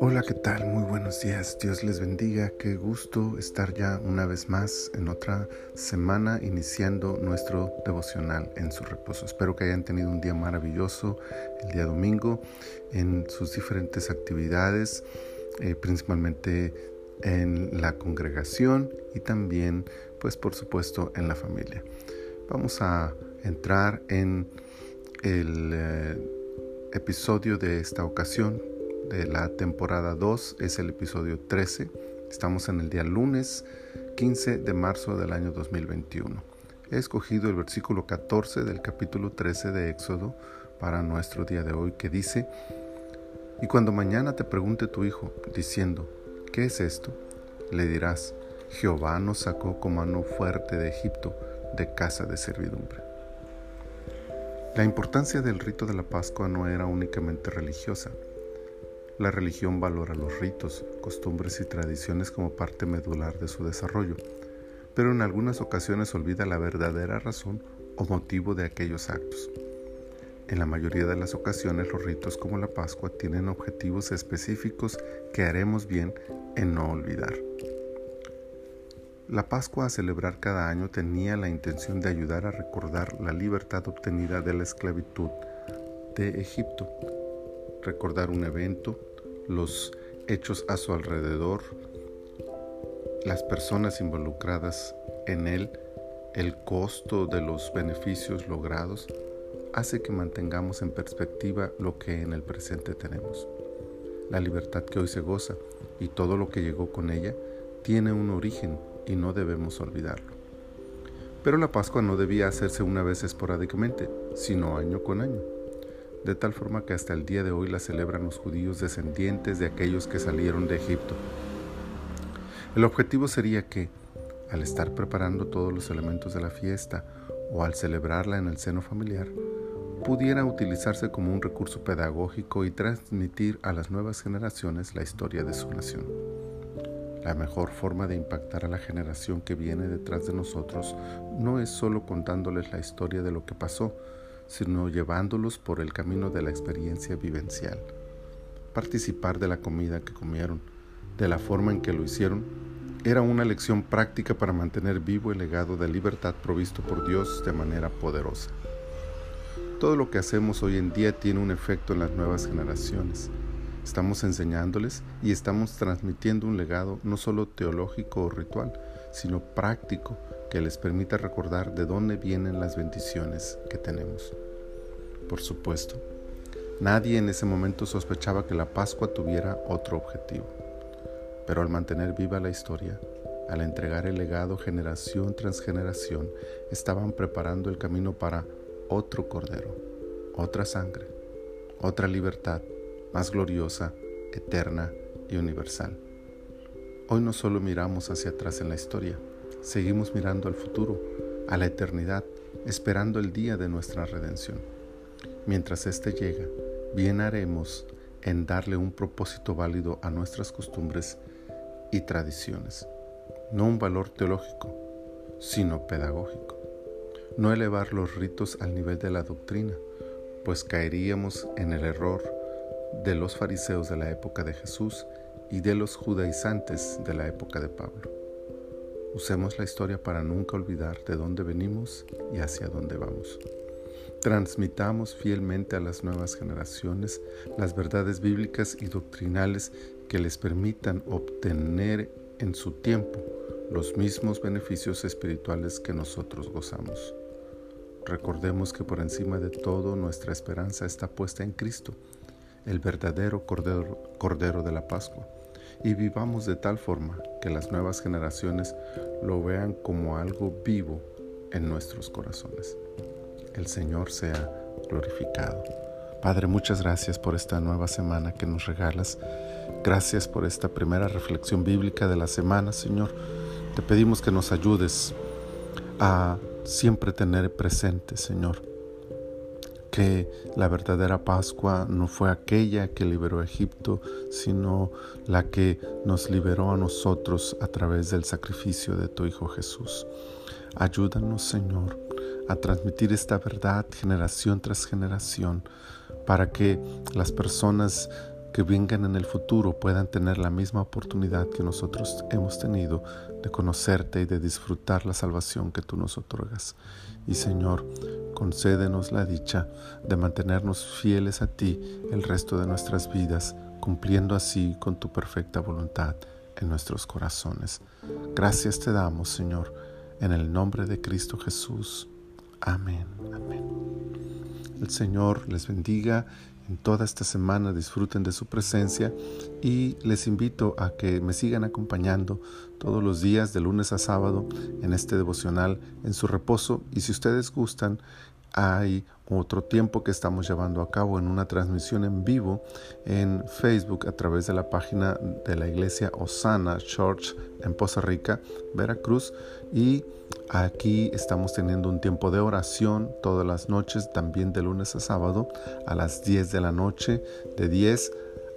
Hola, ¿qué tal? Muy buenos días. Dios les bendiga. Qué gusto estar ya una vez más en otra semana iniciando nuestro devocional en su reposo. Espero que hayan tenido un día maravilloso el día domingo en sus diferentes actividades, eh, principalmente en la congregación y también, pues por supuesto, en la familia. Vamos a entrar en el eh, episodio de esta ocasión de la temporada 2 es el episodio 13. Estamos en el día lunes 15 de marzo del año 2021. He escogido el versículo 14 del capítulo 13 de Éxodo para nuestro día de hoy que dice, y cuando mañana te pregunte tu hijo diciendo, ¿qué es esto? Le dirás, Jehová nos sacó con mano fuerte de Egipto, de casa de servidumbre. La importancia del rito de la Pascua no era únicamente religiosa, la religión valora los ritos, costumbres y tradiciones como parte medular de su desarrollo, pero en algunas ocasiones olvida la verdadera razón o motivo de aquellos actos. En la mayoría de las ocasiones los ritos como la Pascua tienen objetivos específicos que haremos bien en no olvidar. La Pascua a celebrar cada año tenía la intención de ayudar a recordar la libertad obtenida de la esclavitud de Egipto, recordar un evento los hechos a su alrededor, las personas involucradas en él, el costo de los beneficios logrados, hace que mantengamos en perspectiva lo que en el presente tenemos. La libertad que hoy se goza y todo lo que llegó con ella tiene un origen y no debemos olvidarlo. Pero la Pascua no debía hacerse una vez esporádicamente, sino año con año de tal forma que hasta el día de hoy la celebran los judíos descendientes de aquellos que salieron de Egipto. El objetivo sería que, al estar preparando todos los elementos de la fiesta o al celebrarla en el seno familiar, pudiera utilizarse como un recurso pedagógico y transmitir a las nuevas generaciones la historia de su nación. La mejor forma de impactar a la generación que viene detrás de nosotros no es solo contándoles la historia de lo que pasó, sino llevándolos por el camino de la experiencia vivencial. Participar de la comida que comieron, de la forma en que lo hicieron, era una lección práctica para mantener vivo el legado de libertad provisto por Dios de manera poderosa. Todo lo que hacemos hoy en día tiene un efecto en las nuevas generaciones. Estamos enseñándoles y estamos transmitiendo un legado no solo teológico o ritual, sino práctico que les permita recordar de dónde vienen las bendiciones que tenemos. Por supuesto, nadie en ese momento sospechaba que la Pascua tuviera otro objetivo, pero al mantener viva la historia, al entregar el legado generación tras generación, estaban preparando el camino para otro cordero, otra sangre, otra libertad más gloriosa, eterna y universal. Hoy no solo miramos hacia atrás en la historia, seguimos mirando al futuro, a la eternidad, esperando el día de nuestra redención. Mientras éste llega, bien haremos en darle un propósito válido a nuestras costumbres y tradiciones, no un valor teológico, sino pedagógico. No elevar los ritos al nivel de la doctrina, pues caeríamos en el error de los fariseos de la época de Jesús y de los judaizantes de la época de Pablo. Usemos la historia para nunca olvidar de dónde venimos y hacia dónde vamos. Transmitamos fielmente a las nuevas generaciones las verdades bíblicas y doctrinales que les permitan obtener en su tiempo los mismos beneficios espirituales que nosotros gozamos. Recordemos que por encima de todo nuestra esperanza está puesta en Cristo, el verdadero Cordero, Cordero de la Pascua y vivamos de tal forma que las nuevas generaciones lo vean como algo vivo en nuestros corazones. El Señor sea glorificado. Padre, muchas gracias por esta nueva semana que nos regalas. Gracias por esta primera reflexión bíblica de la semana, Señor. Te pedimos que nos ayudes a siempre tener presente, Señor, que la verdadera Pascua no fue aquella que liberó Egipto, sino la que nos liberó a nosotros a través del sacrificio de tu Hijo Jesús. Ayúdanos, Señor, a transmitir esta verdad generación tras generación, para que las personas que vengan en el futuro puedan tener la misma oportunidad que nosotros hemos tenido de conocerte y de disfrutar la salvación que tú nos otorgas. Y Señor, concédenos la dicha de mantenernos fieles a ti el resto de nuestras vidas, cumpliendo así con tu perfecta voluntad en nuestros corazones. Gracias te damos, Señor, en el nombre de Cristo Jesús. Amén. Amén. El Señor les bendiga en toda esta semana disfruten de su presencia y les invito a que me sigan acompañando todos los días de lunes a sábado en este devocional en su reposo. Y si ustedes gustan hay otro tiempo que estamos llevando a cabo en una transmisión en vivo en Facebook a través de la página de la iglesia Osana Church en Poza Rica, Veracruz. Y aquí estamos teniendo un tiempo de oración todas las noches, también de lunes a sábado, a las 10 de la noche, de 10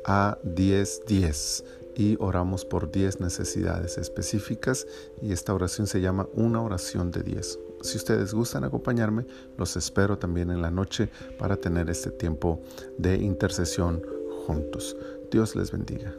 a 10, 10 y oramos por 10 necesidades específicas y esta oración se llama una oración de 10. Si ustedes gustan acompañarme, los espero también en la noche para tener este tiempo de intercesión juntos. Dios les bendiga.